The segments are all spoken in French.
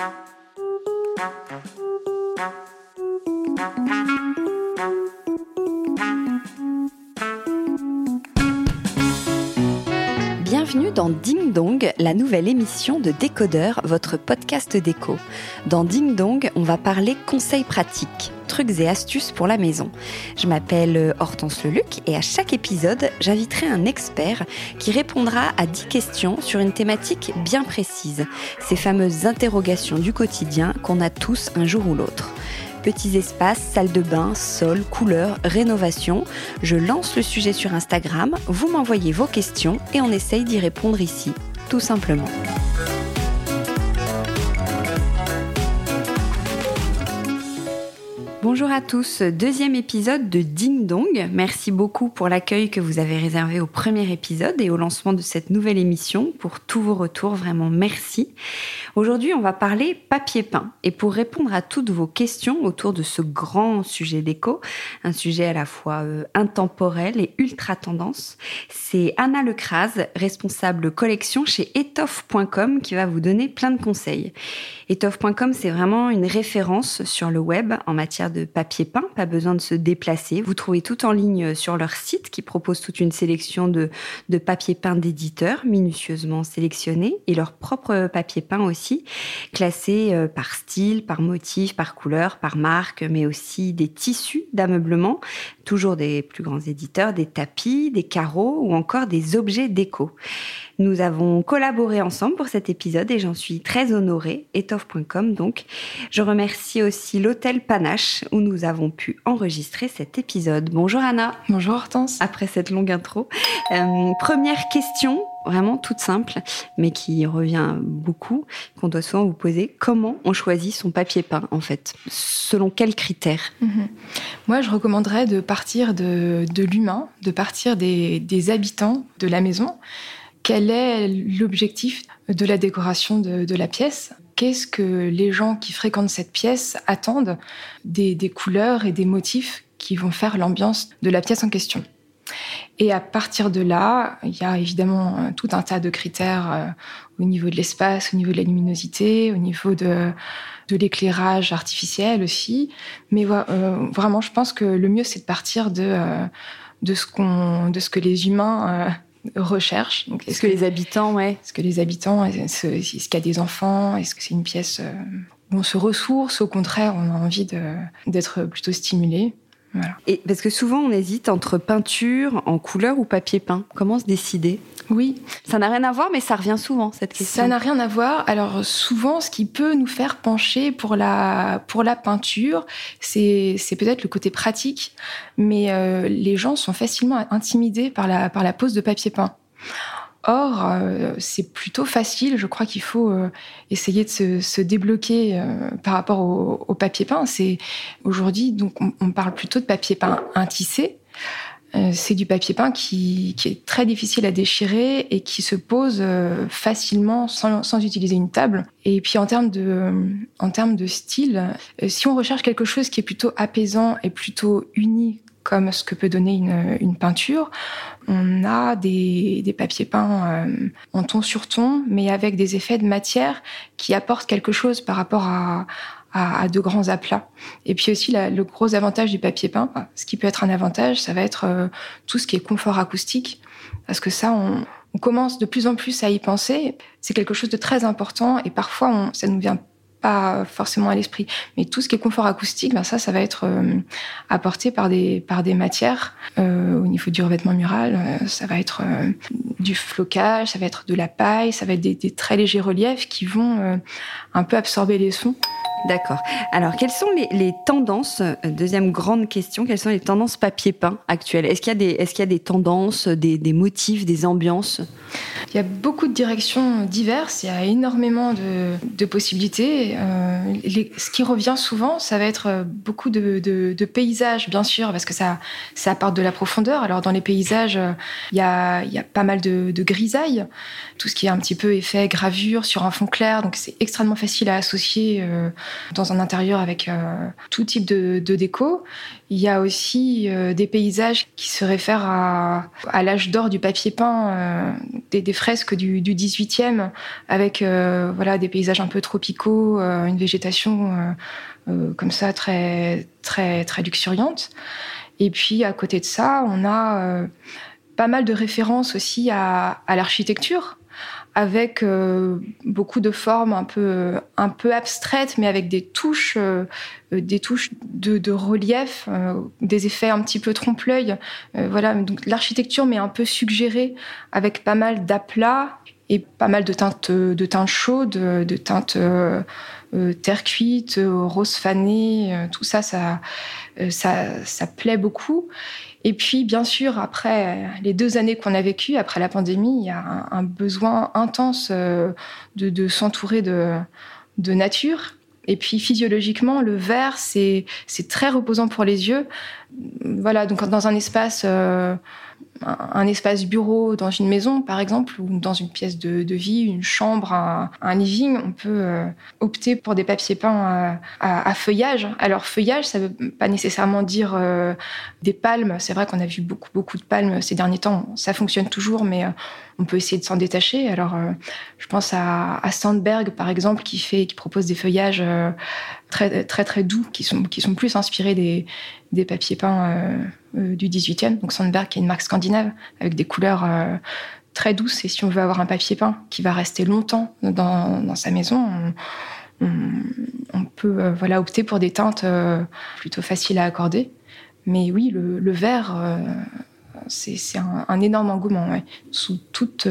Thank you. La nouvelle émission de Décodeur, votre podcast déco. Dans Ding Dong, on va parler conseils pratiques, trucs et astuces pour la maison. Je m'appelle Hortense Leluc et à chaque épisode, j'inviterai un expert qui répondra à 10 questions sur une thématique bien précise, ces fameuses interrogations du quotidien qu'on a tous un jour ou l'autre petits espaces, salle de bain, sol, couleurs, rénovation. Je lance le sujet sur Instagram, vous m'envoyez vos questions et on essaye d'y répondre ici, tout simplement. Bonjour à tous, deuxième épisode de Ding Dong. Merci beaucoup pour l'accueil que vous avez réservé au premier épisode et au lancement de cette nouvelle émission. Pour tous vos retours, vraiment merci. Aujourd'hui, on va parler papier peint. Et pour répondre à toutes vos questions autour de ce grand sujet d'éco, un sujet à la fois euh, intemporel et ultra tendance, c'est Anna Lecrase, responsable collection chez etoffe.com, qui va vous donner plein de conseils. Etoffe.com, c'est vraiment une référence sur le web en matière de papier peint, pas besoin de se déplacer. Vous trouvez tout en ligne sur leur site qui propose toute une sélection de, de papier peint d'éditeurs minutieusement sélectionnés et leur propre papier peint aussi, classé euh, par style, par motif, par couleur, par marque, mais aussi des tissus d'ameublement, toujours des plus grands éditeurs, des tapis, des carreaux ou encore des objets déco. Nous avons collaboré ensemble pour cet épisode et j'en suis très honorée, étoffe.com donc. Je remercie aussi l'hôtel Panache où nous avons pu enregistrer cet épisode. Bonjour Anna. Bonjour Hortense. Après cette longue intro. Euh, première question, vraiment toute simple, mais qui revient beaucoup, qu'on doit souvent vous poser. Comment on choisit son papier peint, en fait? Selon quels critères? Mhm. Moi, je recommanderais de partir de, l'humain, de partir des habitants de la maison. Quel est l'objectif de la décoration de, la pièce? Qu'est-ce que les gens qui fréquentent cette pièce attendent des, couleurs et des motifs qui vont faire l'ambiance de la pièce en question? Et à partir de là, il y a évidemment euh, tout un tas de critères euh, au niveau de l'espace, au niveau de la luminosité, au niveau de, l'éclairage artificiel aussi. Mais euh, vraiment, je pense que le mieux, c'est de partir de, de, ce, de ce que les humains recherche. est-ce que, les habitants, ouais. Est-ce que les habitants, est-ce, qu'il y a des enfants Est-ce que c'est une pièce où on se ressource Au contraire, on a envie d'être plutôt stimulé. Et parce que souvent on hésite entre peinture en couleur ou papier peint. Comment se décider? Oui. Ça n'a rien à voir, mais ça revient souvent cette question. Ça n'a rien à voir. Alors souvent, ce qui peut nous faire pencher pour la pour la peinture, c'est c'est peut-être le côté pratique, mais euh, les gens sont facilement intimidés par la par la pose de papier peint. Or, euh, c'est plutôt facile. Je crois qu'il faut euh, essayer de se, débloquer euh, par rapport au, papier peint. C'est aujourd'hui, donc, on, parle plutôt de papier peint intissé. c'est du papier peint qui, est très difficile à déchirer et qui se pose facilement sans, utiliser une table. Et puis en termes de, style, si on recherche quelque chose qui est plutôt apaisant et plutôt uni comme ce que peut donner une peinture. On a des, des papiers peints euh, en ton sur ton, mais avec des effets de matière qui apportent quelque chose par rapport à, à, de grands aplats. Et puis aussi, le gros avantage du papier peint, ce qui peut être un avantage, ça va être euh, tout ce qui est confort acoustique, parce que ça, on, commence de plus en plus à y penser. C'est quelque chose de très important et parfois, ça nous vient pas forcément à l'esprit. Mais tout ce qui est confort acoustique, ben ça, ça va être euh, apporté par des, par des matières. Euh, au niveau du revêtement mural, euh, ça va être du flocage, ça va être de la paille, ça va être des, des très légers reliefs qui vont un peu absorber les sons. D'accord. Alors, quelles sont les, tendances Deuxième grande question, quelles sont les tendances papier peint actuelles? Est-ce qu'il y a des, tendances, des, motifs, des ambiances? Il y a beaucoup de directions diverses. Il y a énormément de, possibilités. Euh, ce qui revient souvent, ça va être euh, beaucoup de, paysages, bien sûr, parce que ça, ça apporte de la profondeur. Alors dans les paysages, euh, il y a, y a, pas mal de, de grisailles, tout ce qui est un petit peu effet gravure sur un fond clair, donc c'est extrêmement facile à associer dans un intérieur avec tout type de, déco. Il y a aussi des paysages qui se réfèrent à, l'âge d'or du papier peint, des, des, fresques du, du 18e, avec voilà des paysages un peu tropicaux, euh, une végétation euh, euh, comme ça très très très luxuriante. Et puis à côté de ça, on a pas mal de références aussi à, l'architecture avec beaucoup de formes un peu un peu abstraites mais avec des touches des touches de, relief des effets un petit peu trompe-l'œil voilà donc l'architecture m'est un peu suggérée avec pas mal d'aplats et pas mal de teintes, de teintes chaudes, de teintes euh, euh, terre cuite, euh, rose fané, tout ça, ça, ça, ça, plaît beaucoup. Et puis, bien sûr, après les deux années qu'on a vécues, après la pandémie, il y a un, besoin intense de, de s'entourer de, nature. Et puis physiologiquement, le vert, c'est très reposant pour les yeux. Voilà, donc dans un espace un espace bureau dans une maison, par exemple, ou dans une pièce de, vie, une chambre, un, living, on peut euh, opter pour des papiers peints à, feuillage. Alors feuillage, ça ne veut pas nécessairement dire euh, des palmes. C'est vrai qu'on a vu beaucoup beaucoup de palmes ces derniers temps. Ça fonctionne toujours, mais euh, on peut essayer de s'en détacher. Alors je pense à, Sandberg, par exemple, qui fait, qui propose des feuillages très très doux, qui sont qui sont plus inspirés des papiers peints euh, du 18e, donc Sandberg qui est une marque scandinave avec des couleurs euh, très douces. Et si on veut avoir un papier peint qui va rester longtemps dans, sa maison, on, peut euh, voilà opter pour des teintes plutôt faciles à accorder. Mais oui, le, vert, c'est un, énorme engouement sous toutes,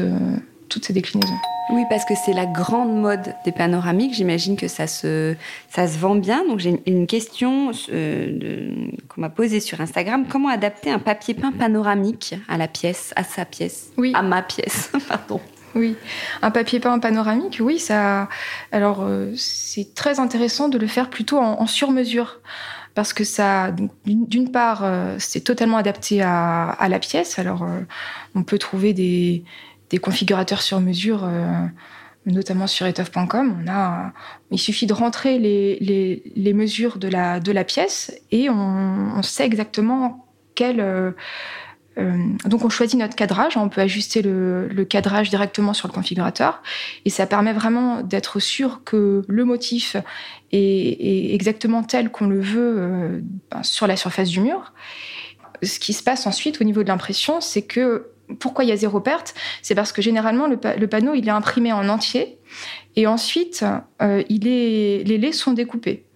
toutes ces déclinaisons. Oui, parce que c'est la grande mode des panoramiques. J'imagine que ça se, ça se vend bien. Donc j'ai une question euh, qu'on m'a posée sur Instagram. Comment adapter un papier peint panoramique à la pièce, à sa pièce? Oui. À ma pièce, pardon. Oui, un papier peint panoramique, oui, ça. Alors, euh, c'est très intéressant de le faire plutôt en, sur-mesure parce que ça, d'une part, euh, c'est totalement adapté à, à, la pièce. Alors, on peut trouver des, des configurateurs sur mesure, euh, notamment sur etoffe.com. On a, il suffit de rentrer les, mesures de la, pièce et on, sait exactement quel. Euh, euh, donc on choisit notre cadrage, on peut ajuster le, le, cadrage directement sur le configurateur et ça permet vraiment d'être sûr que le motif est, exactement tel qu'on le veut ben, sur la surface du mur. Ce qui se passe ensuite au niveau de l'impression, c'est que pourquoi il y a zéro perte C'est parce que généralement, le, panneau, il est imprimé en entier et ensuite, euh, il est, les laits sont découpés.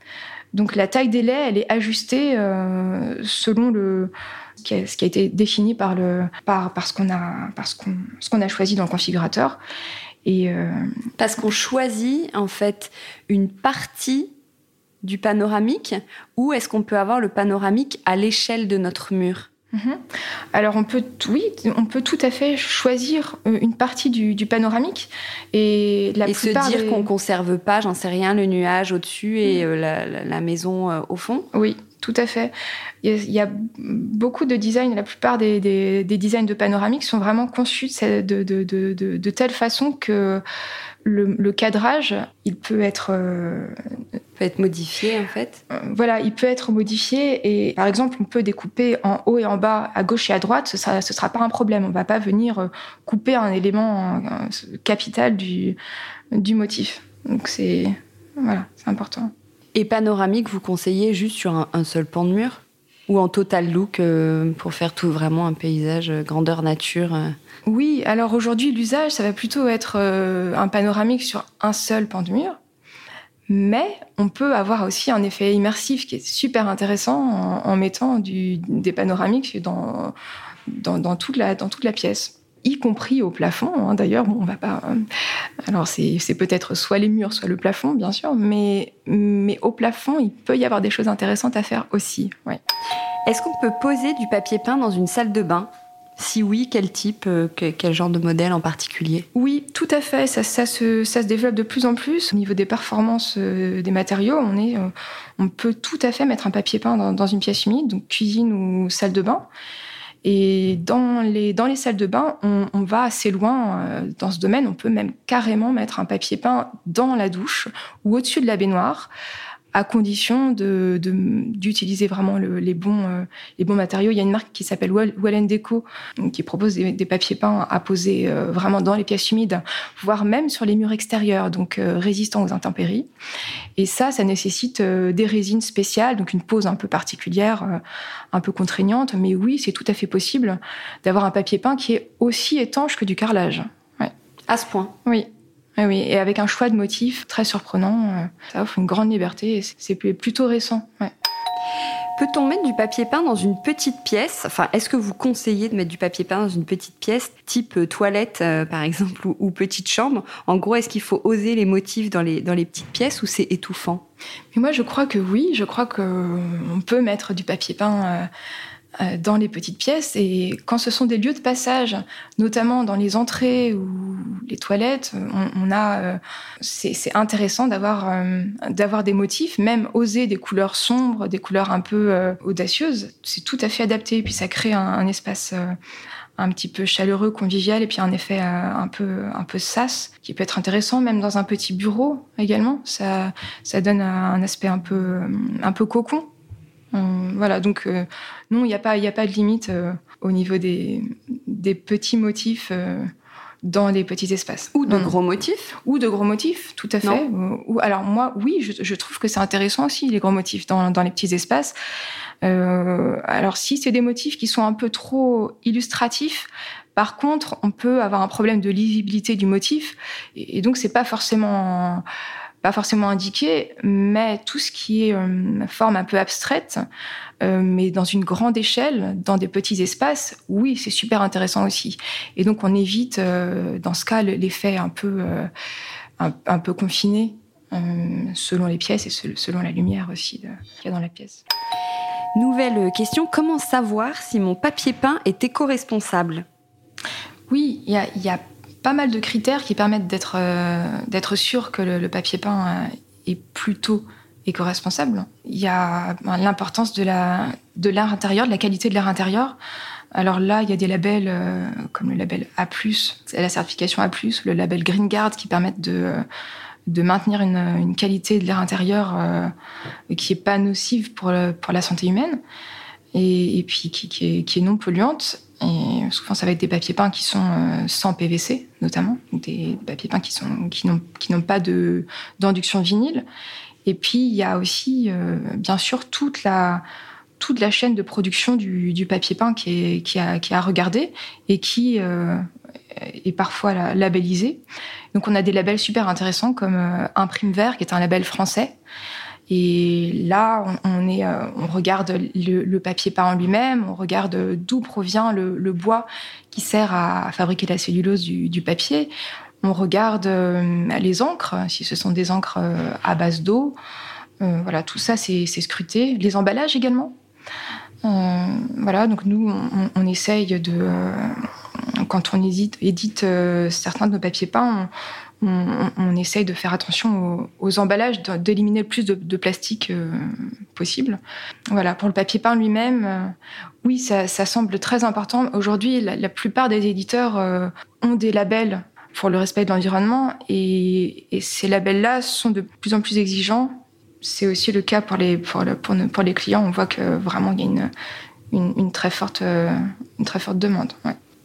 Donc la taille des laits, elle est ajustée euh, selon le, ce qui, a, été défini par, le, par, ce qu'on a, a choisi dans le configurateur. Et euh, Parce qu'on choisit en fait une partie du panoramique ou est-ce qu'on peut avoir le panoramique à l'échelle de notre mur? Alors on peut, oui, on peut tout à fait choisir euh, une partie du, panoramique et la et se dire qu'on conserve pas, j'en sais rien, le nuage au-dessus et euh, la, maison euh, au fond. Oui, tout à fait. Il y, a, beaucoup de designs, la plupart des, designs de panoramique sont vraiment conçus de, de telle façon que le, cadrage, il peut être euh, peut être modifié en fait. Euh, voilà, il peut être modifié et par exemple, on peut découper en haut et en bas, à gauche et à droite. Ce sera, ce sera pas un problème. On va pas venir euh, couper un élément capital du, du motif. Donc c'est voilà, c'est important. Et panoramique, vous conseillez juste sur un, seul pan de mur? Ou en total look pour faire tout vraiment un paysage grandeur nature oui, alors aujourd'hui, l'usage, ça va plutôt être euh, un panoramique sur un seul pan de mur. Mais on peut avoir aussi un effet immersif qui est super intéressant en, mettant des panoramiques dans, dans, toute la, dans toute la pièce y compris au plafond. Hein. D'ailleurs, on va pas. Euh, alors, c'est peut-être soit les murs, soit le plafond, bien sûr, mais, mais au plafond, il peut y avoir des choses intéressantes à faire aussi. Est-ce qu'on peut poser du papier peint dans une salle de bain? Si oui, quel type, quel genre de modèle en particulier? Oui, tout à fait. Ça, se, ça, se, développe de plus en plus. Au niveau des performances des matériaux, on, est, on peut tout à fait mettre un papier peint dans, dans une pièce humide, donc cuisine ou salle de bain. Et dans les, dans les salles de bain, on, va assez loin euh, dans ce domaine. On peut même carrément mettre un papier peint dans la douche ou au-dessus de la baignoire à condition de, d'utiliser vraiment les, bons, euh, les bons matériaux. Il y a une marque qui s'appelle Well Deco qui propose des, papiers peints à poser euh, vraiment dans les pièces humides, voire même sur les murs extérieurs, donc euh, résistants aux intempéries. Et ça, ça nécessite des résines spéciales, donc une pose un peu particulière, un peu contraignante. Mais oui, c'est tout à fait possible d'avoir un papier peint qui est aussi étanche que du carrelage. Ouais. À ce point Oui. Oui, et avec un choix de motifs très surprenant. Euh, ça offre une grande liberté et c'est plutôt récent. Peut-on mettre du papier peint dans une petite pièce? Enfin, est-ce que vous conseillez de mettre du papier peint dans une petite pièce, type euh, toilette euh, par exemple, ou, petite chambre? En gros, est-ce qu'il faut oser les motifs dans les, dans les petites pièces ou c'est étouffant? Mais Moi, je crois que oui. Je crois qu'on peut mettre du papier peint. Euh, dans les petites pièces. Et quand ce sont des lieux de passage, notamment dans les entrées ou les toilettes, on, a, euh, c'est intéressant d'avoir euh, d'avoir des motifs, même oser des couleurs sombres, des couleurs un peu audacieuses. C'est tout à fait adapté. Et puis ça crée un, espace un petit peu chaleureux, convivial, et puis un effet un peu un peu sas qui peut être intéressant, même dans un petit bureau également. Ça ça donne un aspect un peu un peu cocon voilà, donc euh, non, il n'y a, pas, a pas de limite euh, au niveau des, des petits motifs euh, dans les petits espaces. Ou de gros motifs Ou de gros motifs, tout à fait. Ou, alors moi, oui, je, trouve que c'est intéressant aussi, les gros motifs dans, dans les petits espaces. alors si c'est des motifs qui sont un peu trop illustratifs, par contre, on peut avoir un problème de lisibilité du motif, et, et donc c'est pas forcément pas forcément indiqué, mais tout ce qui est euh, forme un peu abstraite, euh, mais dans une grande échelle, dans des petits espaces, oui, c'est super intéressant aussi. Et donc on évite, euh, dans ce cas, l'effet un peu, un, peu confiné, selon les pièces et selon la lumière aussi qu'il y a dans la pièce. Nouvelle question, comment savoir si mon papier peint est éco-responsable? Oui, il y a, y a pas mal de critères qui permettent d'être euh, sûr que le, papier peint euh, est plutôt éco-responsable. Il y a ben, l'importance de la de l'air intérieur, de la qualité de l'air intérieur. Alors là, il y a des labels euh, comme le label A+, la certification A+, le label Green Guard qui permettent de maintenir une, qualité de l'air intérieur qui est pas nocive pour la santé humaine et, puis qui, est, non polluante souvent, ça va être des papiers peints qui sont euh, sans PVC, notamment, des papiers peints qui sont qui n'ont pas d'induction vinyle. Et puis il y a aussi, euh, bien sûr, toute la toute la chaîne de production du, du papier peint qui est qui a qui a regardé et qui euh, est parfois labellisé. Donc on a des labels super intéressants comme Imprime Vert, qui est un label français. Et là, on, euh, regarde le, papier peint en lui-même, on regarde d'où provient le, bois qui sert à, fabriquer la cellulose du, papier. On regarde euh, les encres, si ce sont des encres euh, à base d'eau. voilà, tout ça, c'est scruté. Les emballages également. voilà, donc nous, on, essaye de, quand on édite, certains de nos papiers peints, essaye de faire attention aux, emballages, d'éliminer le plus de, plastique euh, possible. Voilà, pour le papier peint lui-même, euh, oui, ça, semble très important. Aujourd'hui, la, plupart des éditeurs euh, ont des labels pour le respect de l'environnement et, ces labels-là sont de plus en plus exigeants. C'est aussi le cas pour les, pour, les clients. On voit que vraiment il y a une, une, très, forte, très forte demande.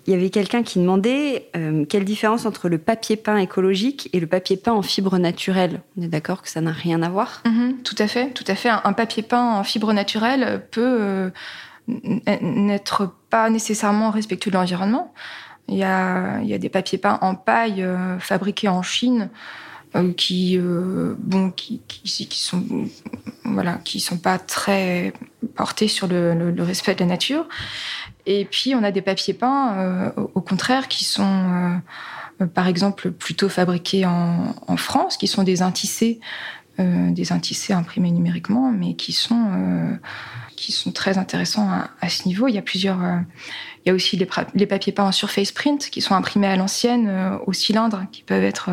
Il y avait quelqu'un qui demandait euh, quelle différence entre le papier peint écologique et le papier peint en fibre naturelle. On est d'accord que ça n'a rien à voir? Mhm, Tout à fait, tout à fait. Un, papier peint en fibre naturelle peut euh, n'être pas nécessairement respectueux de l'environnement. Il y, a, des papiers peints en paille euh, fabriqués en Chine qui, bon, sont, pas très portés sur le respect de la nature. Et puis, on a des papiers peints, euh, au contraire, qui sont, euh, par exemple, plutôt fabriqués en, France, qui sont des intissés des intissés imprimés numériquement, mais qui sont qui sont très intéressants à, ce niveau. Il y a plusieurs. il y a aussi les, les, papiers peints en surface print qui sont imprimés à l'ancienne au cylindre, qui peuvent être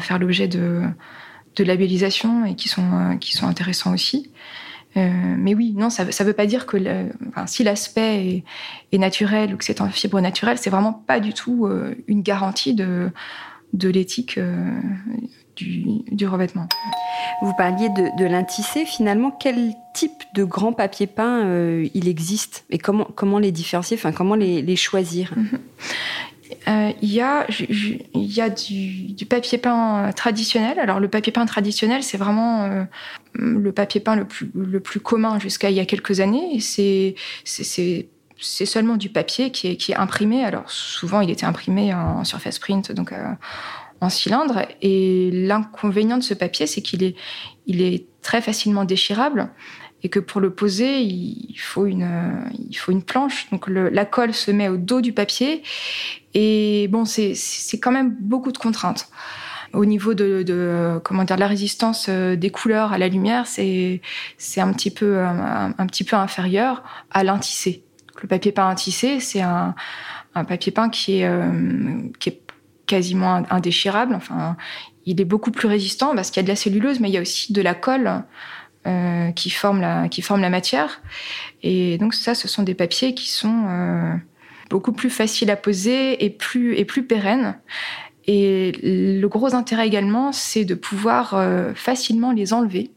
faire l'objet de, de labellisation et qui sont qui sont intéressants aussi. Euh, mais oui, non, ça ne veut pas dire que si l'aspect est, naturel ou que c'est en fibre naturelle, c'est vraiment pas du tout euh, une garantie de, de l'éthique euh, du, revêtement. Vous parliez de, de l'intissé. Finalement, quel type de grand papier peint il existe? Et comment, comment les différencier, enfin, comment les, les choisir? Mhm. Euh, il y a, il y a du, papier peint traditionnel. Alors le papier peint traditionnel, c'est vraiment euh, le papier peint le plus, commun jusqu'à il y a quelques années. C'est seulement du papier qui est, imprimé. Alors souvent, il était imprimé en surface print, donc euh, en cylindre. Et l'inconvénient de ce papier, c'est qu'il est, il est très facilement déchirable et que pour le poser, il faut une, il faut une planche. Donc la colle se met au dos du papier et bon, c'est quand même beaucoup de contraintes. Au niveau de, comment dire, la résistance euh, des couleurs à la lumière, c'est un petit peu un, petit peu inférieur à l'intissé. Le papier peint intissé, c'est un, un papier peint qui est euh, qui est quasiment indéchirable. Enfin, il est beaucoup plus résistant parce qu'il y a de la celluleuse, mais il y a aussi de la colle qui forme la qui forme la matière. Et donc ça, ce sont des papiers qui sont euh, beaucoup plus faciles à poser et plus et plus pérennes. Et le gros intérêt également, c'est de pouvoir euh, facilement les enlever.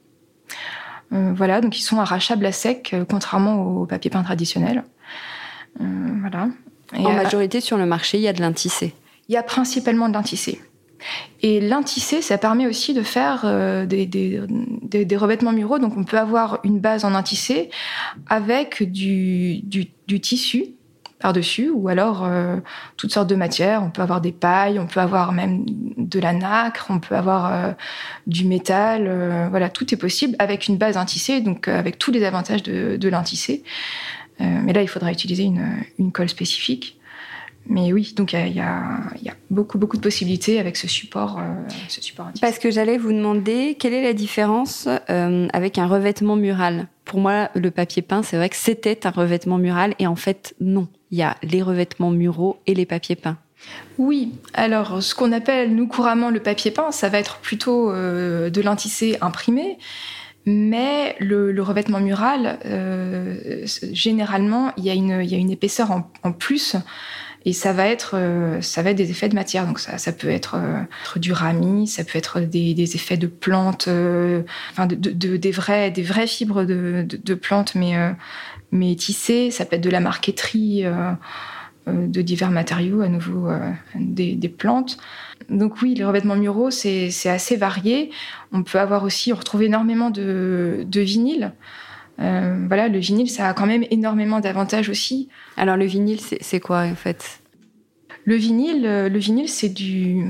voilà, donc ils sont arrachables à sec, contrairement au papier peint traditionnel. voilà. en majorité, sur le marché, il y a de l'intissé. Il y a principalement de l'intissé. Et l'intissé, ça permet aussi de faire euh, des, des, revêtements muraux. Donc on peut avoir une base en intissé avec du, tissu par-dessus, ou alors euh, toutes sortes de matières. On peut avoir des pailles, on peut avoir même de la nacre, on peut avoir euh, du métal. voilà, tout est possible avec une base intissée, donc avec tous les avantages de, l'intissé. mais là, il faudra utiliser une colle spécifique. Mais oui, donc il y, a, beaucoup, beaucoup de possibilités avec ce support. Euh, ce support Parce que j'allais vous demander quelle est la différence euh, avec un revêtement mural? Pour moi, le papier peint, c'est vrai que c'était un revêtement mural, et en fait, non. Il y a les revêtements muraux et les papiers peints. Oui, alors ce qu'on appelle nous couramment le papier peint, ça va être plutôt euh, de l'intissé imprimé. Mais le, revêtement mural, généralement, il y, a une, il y a une épaisseur en, en plus et ça va être, euh, ça va être des effets de matière. Donc ça, peut être, euh, du rami, ça peut être des, effets de plantes, euh, enfin de, de, des vrais, des vraies fibres de, plantes, mais mais tissées. Ça peut être de la marqueterie de divers matériaux, à nouveau des, plantes. Donc oui, les revêtements muraux, c'est assez varié. On peut avoir aussi, on retrouve énormément de, de. Euh, voilà, le vinyle, ça a quand même énormément d'avantages aussi. Alors le vinyle, c'est quoi en fait? Le vinyle, euh, le vinyle, c'est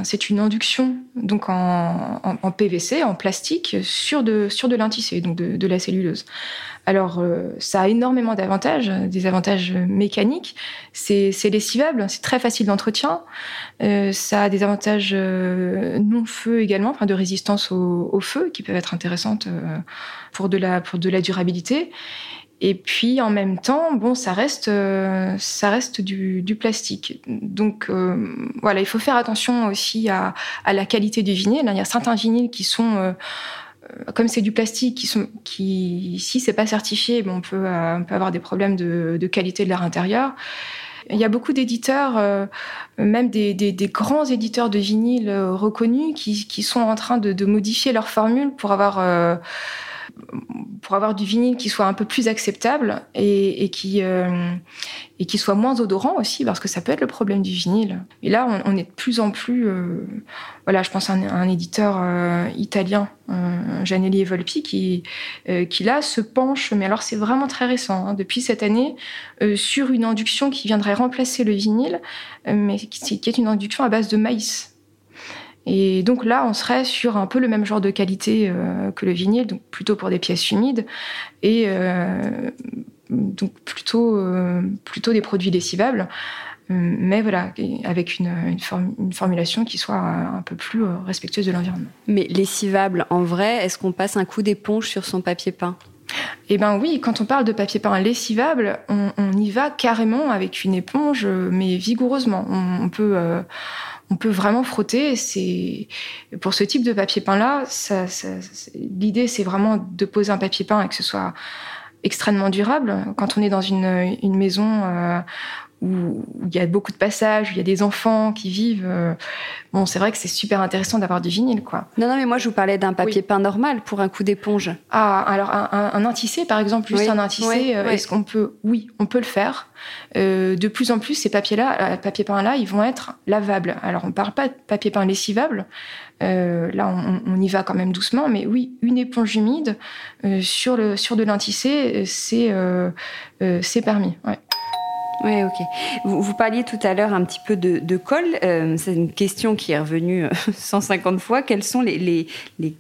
c'est une induction donc en, PVC, en plastique, sur de sur de l'intissé, donc de, la celluleuse. Alors, euh, ça a énormément d'avantages, des avantages mécaniques. C'est, lessivable, c'est très facile d'entretien. Euh, ça a des avantages euh, non feu également, enfin de résistance au, feu, qui peuvent être intéressantes pour de la durabilité. Et puis en même temps, bon, ça reste, euh, ça reste du, plastique. Donc euh, voilà, il faut faire attention aussi à, la qualité du vinyle. Il y a certains vinyles qui sont, euh, comme c'est du plastique, qui sont, qui, si c'est pas certifié, on peut, avoir des problèmes de, qualité de l'air intérieur. Il y a beaucoup d'éditeurs, même des, grands éditeurs de vinyle reconnus, qui, sont en train de, de, modifier leur formule pour avoir pour avoir du vinyle qui soit un peu plus acceptable et, et qui euh, et qui soit moins odorant aussi parce que ça peut être le problème du vinyle. Et là, on, est de plus en plus, euh, voilà, je pense à un, éditeur euh, italien, Janelli et Volpi, qui là se penche, mais alors c'est vraiment très récent, hein, depuis cette année, sur une induction qui viendrait remplacer le vinyle, mais qui est une induction à base de maïs. Et donc là, on serait sur un peu le même genre de qualité euh, que le vinyle, donc plutôt pour des pièces humides et euh, donc plutôt euh, plutôt des produits lessivables. mais voilà, avec une, une, formulation qui soit un peu plus respectueuse de l'environnement. Mais lessivable, en vrai, est-ce qu'on passe un coup d'éponge sur son papier peint? Eh bien oui, quand on parle de papier peint lessivable, on, y va carrément avec une éponge, mais vigoureusement. On, peut, on peut vraiment frotter. C'est pour ce type de papier peint là, l'idée c'est vraiment de poser un papier peint et que ce soit extrêmement durable. Quand on est dans une, maison euh, où, il y a beaucoup de passages, où il y a des enfants qui vivent. Euh, bon, c'est vrai que c'est super intéressant d'avoir du vinyle, quoi. Non, non, mais moi, je vous parlais d'un papier peint normal pour un coup d'éponge. Ah, alors un, un, intissé, par exemple, juste un intissé, euh, est-ce qu'on peut Oui, on peut le faire. Euh, de plus en plus, ces papiers-là, papier peint-là, ils vont être lavables. Alors, on ne parle pas de papier peint lessivable. là, on, y va quand même doucement, mais oui, une éponge humide sur, le, sur de l'intissé, c'est c'est permis. Ouais. Oui, ok. Vous, parliez tout à l'heure un petit peu de, colle. Euh, c'est une question qui est revenue 150 euh, fois. Quels sont les,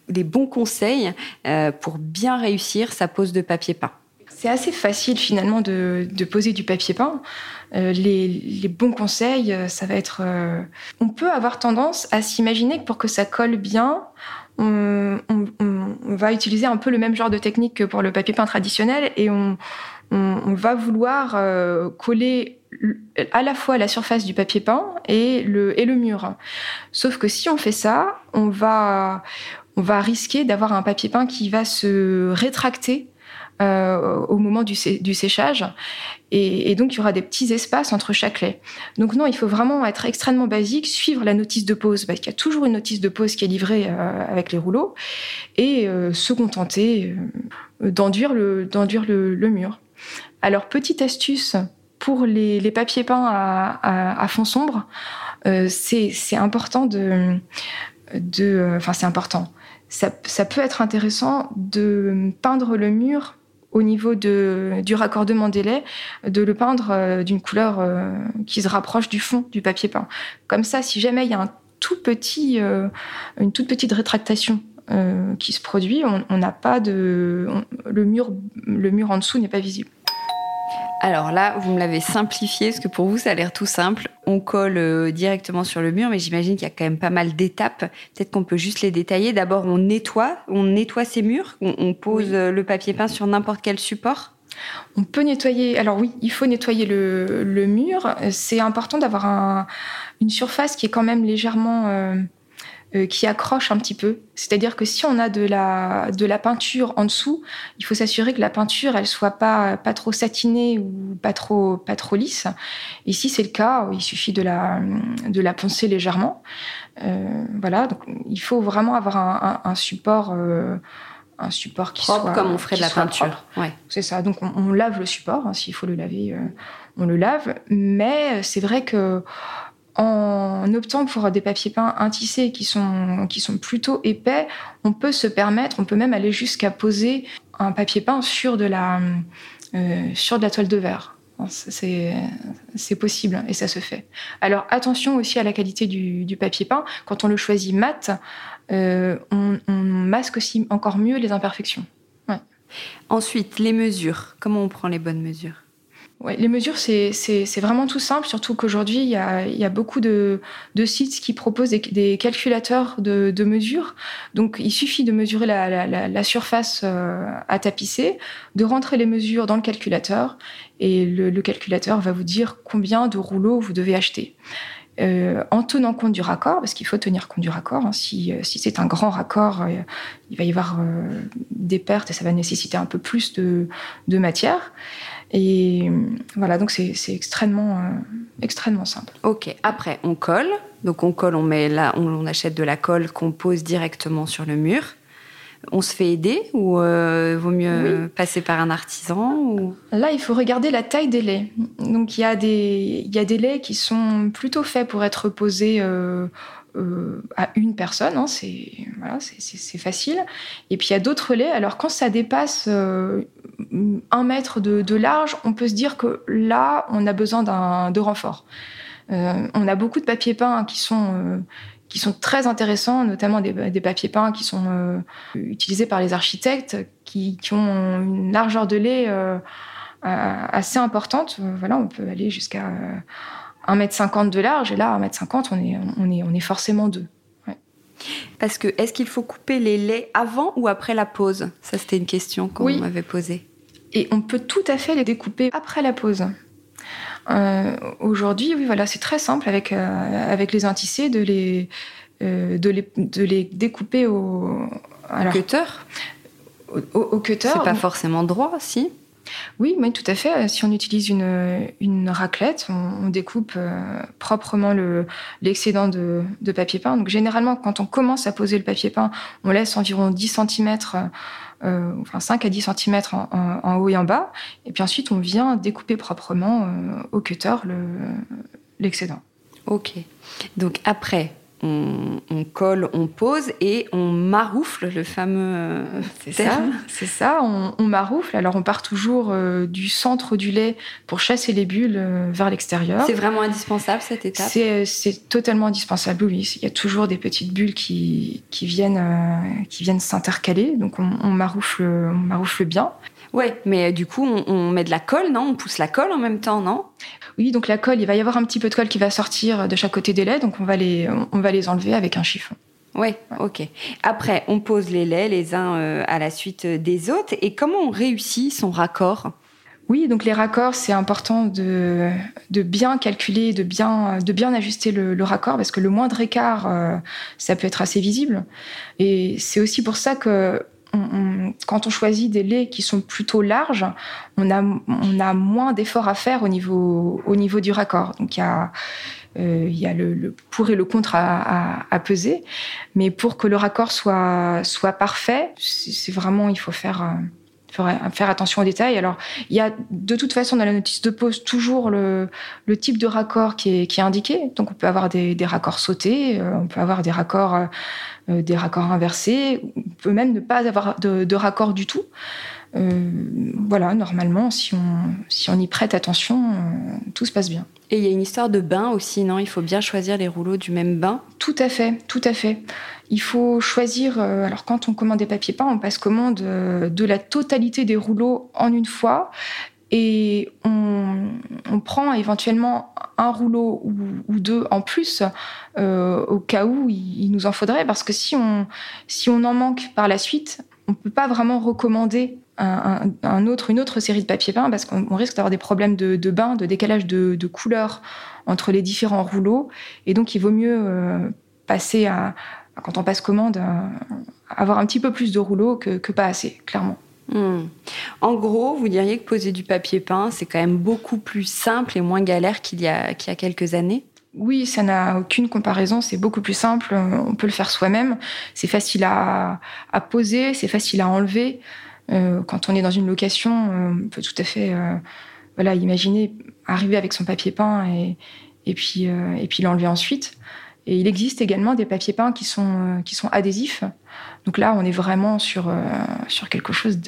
bons conseils euh, pour bien réussir sa pose de papier peint? C'est assez facile finalement de, poser du papier peint. les, bons conseils, ça va être... on peut avoir tendance à s'imaginer que pour que ça colle bien, on, va utiliser un peu le même genre de technique que pour le papier peint traditionnel et on on, va vouloir euh, coller à la fois la surface du papier peint et le, et le mur. Sauf que si on fait ça, on va, on va risquer d'avoir un papier peint qui va se rétracter euh, au moment du, séchage. Et, donc, il y aura des petits espaces entre chaque lait. Donc, non, il faut vraiment être extrêmement basique, suivre la notice de pause, parce qu'il y a toujours une notice de pause qui est livrée euh, avec les rouleaux, et se contenter d'enduire le, le, le mur. Alors, petite astuce pour les, papiers peints à, fond sombre, euh, c'est important de, Enfin, c'est important. Ça, peut être intéressant de peindre le mur au niveau du raccordement des laits, de le peindre euh, d'une couleur euh, qui se rapproche du fond du papier peint. Comme ça, si jamais il y a une toute petite rétractation qui se produit, on n'a pas le mur en dessous n'est pas visible. Alors là, vous me l'avez simplifié, parce que pour vous, ça a l'air tout simple. On colle euh, directement sur le mur, mais j'imagine qu'il y a quand même pas mal d'étapes. Peut-être qu'on peut juste les détailler. D'abord, on nettoie, on nettoie ces murs, on, pose euh, le papier peint sur n'importe quel support. On peut nettoyer. Alors oui, il faut nettoyer le, mur. C'est important d'avoir une surface qui est quand même légèrement euh, euh, qui accroche un petit peu. C'est-à-dire que si on a de la, de la peinture en dessous, il faut s'assurer que la peinture, elle soit pas, pas trop satinée ou pas trop, pas trop lisse. Ici, c'est le cas. Il suffit de la, de la poncer légèrement. Euh, voilà. Donc, il faut vraiment avoir un, support. Euh, un support qui propre soit comme on ferait de la peinture. Ouais. C'est ça. Donc on, lave le support. Hein, s'il faut le laver, on le lave. Mais c'est vrai que en optant pour des papiers peints intissés qui sont, qui sont plutôt épais, on peut se permettre, on peut même aller jusqu'à poser un papier peint sur de la, euh, sur de la toile de verre. C'est possible et ça se fait. Alors attention aussi à la qualité du, papier peint. Quand on le choisit mat, euh, on, masque aussi encore mieux les imperfections. Ensuite, les mesures. Comment on prend les bonnes mesures? Les mesures, c'est vraiment tout simple, surtout qu'aujourd'hui, il y a, beaucoup de, sites qui proposent des, calculateurs de, de, mesures. Donc, il suffit de mesurer la, surface euh, à tapisser, de rentrer les mesures dans le calculateur, et le, calculateur va vous dire combien de rouleaux vous devez acheter. Euh, en tenant compte du raccord, parce qu'il faut tenir compte du raccord. Hein. Si, c'est un grand raccord, euh, il va y avoir des pertes et ça va nécessiter un peu plus de, matière. Et voilà, donc c'est extrêmement, euh, extrêmement simple. Ok, après on colle. Donc on colle, on, met là, on, achète de la colle qu'on pose directement sur le mur. On se fait aider ou euh, vaut mieux passer par un artisan ou... Là, il faut regarder la taille des laits. Donc il y, a des, il y a des laits qui sont plutôt faits pour être posés euh, euh, à une personne, hein, c'est voilà, facile. Et puis il y a d'autres laits. Alors quand ça dépasse un mètre de, large, on peut se dire que là, on a besoin de renfort. On a beaucoup de papiers peints qui sont qui sont très intéressants, notamment des, des papiers peints qui sont utilisés par les architectes, qui, qui, ont une largeur de lait assez importante. voilà, on peut aller jusqu'à 1m50 de large, et là, 1m50, on est, on est, on est forcément deux. Parce que est-ce qu'il faut couper les laits avant ou après la pause Ça, c'était une question qu'on m'avait posée. Et on peut tout à fait les découper après la pause. Euh, aujourd'hui, oui, voilà, c'est très simple avec, euh, avec les intissés de les, euh, de les, de les découper au, alors, cutter? Au, au, cutter. C'est pas forcément droit, si? Oui, oui, tout à fait. Si on utilise une, une raclette, on, découpe proprement l'excédent de, de, papier peint. Donc généralement, quand on commence à poser le papier peint, on laisse environ 10 cm euh, enfin 5 à 10 cm en, haut et en bas. Et puis ensuite, on vient découper proprement euh, au cutter l'excédent. ok. Donc après, on, colle, on pose et on maroufle le fameux. Euh, c'est ça, c'est ça. On, maroufle. Alors on part toujours euh, du centre du lait pour chasser les bulles euh, vers l'extérieur. C'est vraiment indispensable cette étape? C'est totalement indispensable. Oui, il y a toujours des petites bulles qui, qui viennent qui viennent s'intercaler. Donc on, on maroufle, on maroufle bien. Ouais, mais du coup, on, met de la colle, non? On pousse la colle en même temps, non? Oui, donc la colle, il va y avoir un petit peu de colle qui va sortir de chaque côté des laits, donc on va les, on va les enlever avec un chiffon. Oui, ok. Après, on pose les laits les uns euh, à la suite des autres. Et comment on réussit son raccord? Oui, donc les raccords, c'est important de, de, bien calculer, de bien, de bien ajuster le, raccord, parce que le moindre écart, euh, ça peut être assez visible. Et c'est aussi pour ça que quand on choisit des laits qui sont plutôt larges, on a, moins d'efforts à faire au niveau, au niveau du raccord. Donc il y a, euh, le, pour et le contre à, peser. Mais pour que le raccord soit, soit parfait, c'est vraiment, il faut faire, euh, faire attention aux détails. Alors, il y a de toute façon dans la notice de pose toujours le, type de raccord qui est, indiqué. Donc, on peut avoir des, raccords sautés, euh, on peut avoir des raccords euh, des raccords inversés, on peut même ne pas avoir de, de raccord du tout. Euh, voilà, normalement, si on, si on y prête attention, euh, tout se passe bien. Et il y a une histoire de bain aussi, non? Il faut bien choisir les rouleaux du même bain? Tout à fait, tout à fait. Il faut choisir, alors quand on commande des papiers peints, on passe commande de la totalité des rouleaux en une fois et on, prend éventuellement un rouleau ou, deux en plus euh, au cas où il, nous en faudrait, parce que si on, si on en manque par la suite, on peut pas vraiment recommander un, autre, une autre série de papier peint parce qu'on risque d'avoir des problèmes de, bain, de décalage de, couleurs entre les différents rouleaux. Et donc, il vaut mieux euh, passer à, quand on passe commande, avoir un petit peu plus de rouleaux que, pas assez, clairement. Hmm. En gros, vous diriez que poser du papier peint, c'est quand même beaucoup plus simple et moins galère qu'il y a quelques années? Oui, ça n'a aucune comparaison, c'est beaucoup plus simple, on peut le faire soi-même, c'est facile à, poser, c'est facile à enlever. Euh, quand on est dans une location, euh, on peut tout à fait euh, voilà, imaginer arriver avec son papier peint et puis, et puis l'enlever ensuite. Et il existe également des papiers peints qui sont, qui sont adhésifs. Donc là, on est vraiment sur, euh, sur quelque chose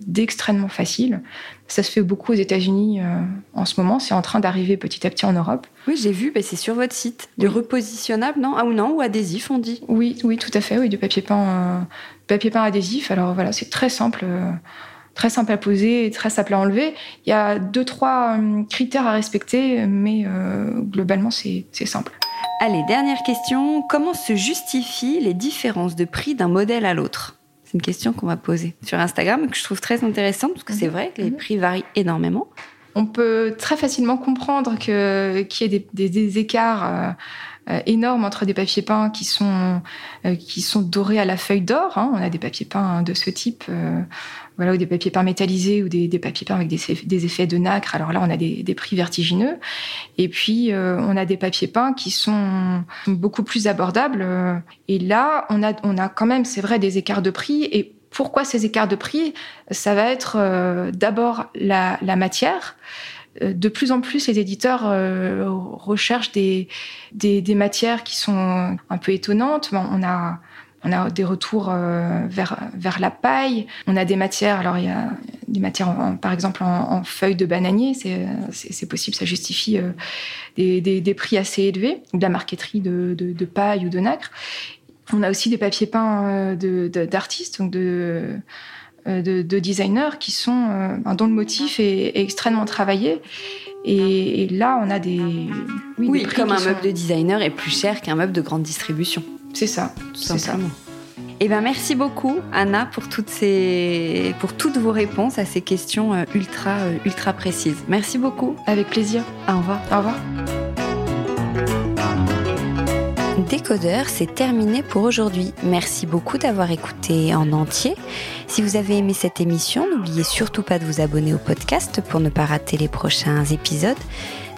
d'extrêmement facile. Ça se fait beaucoup aux États-Unis euh, en ce moment. C'est en train d'arriver petit à petit en Europe. Oui, j'ai vu, c'est sur votre site. Du repositionnable, non? Ah ou non, ou adhésif, on dit Oui, oui, tout à fait, oui, du papier peint, euh, papier peint adhésif. Alors voilà, c'est très simple. très simple à poser très simple à enlever. Il y a deux, trois critères à respecter, mais globalement, c'est simple. Allez, dernière question. Comment se justifient les différences de prix d'un modèle à l'autre? C'est une question qu'on m'a posée sur Instagram que je trouve très intéressante parce que c'est mhm. vrai que les mhm. prix varient énormément. On peut très facilement comprendre qu'il y ait des, écarts euh, euh, énormes entre des papiers peints qui sont, euh, qui sont dorés à la feuille d'or. Hein. On a des papiers peints de ce type voilà, ou des papiers peints métallisés ou des, papiers peints avec des, effets de nacre. Alors là, on a des, prix vertigineux. Et puis, euh, on a des papiers peints qui sont beaucoup plus abordables. Et là, on a, on a quand même, c'est vrai, des écarts de prix. Et pourquoi ces écarts de prix? Ça va être euh, d'abord la, matière euh, de plus en plus, les éditeurs recherchent des, des, matières qui sont un peu étonnantes. on a on a des retours euh, vers, vers la paille. On a des matières, alors il y a des matières, par exemple, en, feuilles de bananier. C'est possible, ça justifie euh, des, des, prix assez élevés, de la marqueterie de, de, paille ou de nacre. On a aussi des papiers peints euh, d'artistes, donc de de, designers qui sont dont le motif est, extrêmement travaillé. Et, là, on a des. Oui, comme un meuble de designer est plus cher qu'un meuble de grande distribution. C'est ça, tout simplement. Eh ben, merci beaucoup, Anna, pour toutes, ces... pour toutes vos réponses à ces questions euh, ultra, euh, ultra précises. Merci beaucoup. Avec plaisir. Au revoir. Au revoir. Décodeur, c'est terminé pour aujourd'hui. Merci beaucoup d'avoir écouté en entier. Si vous avez aimé cette émission, n'oubliez surtout pas de vous abonner au podcast pour ne pas rater les prochains épisodes.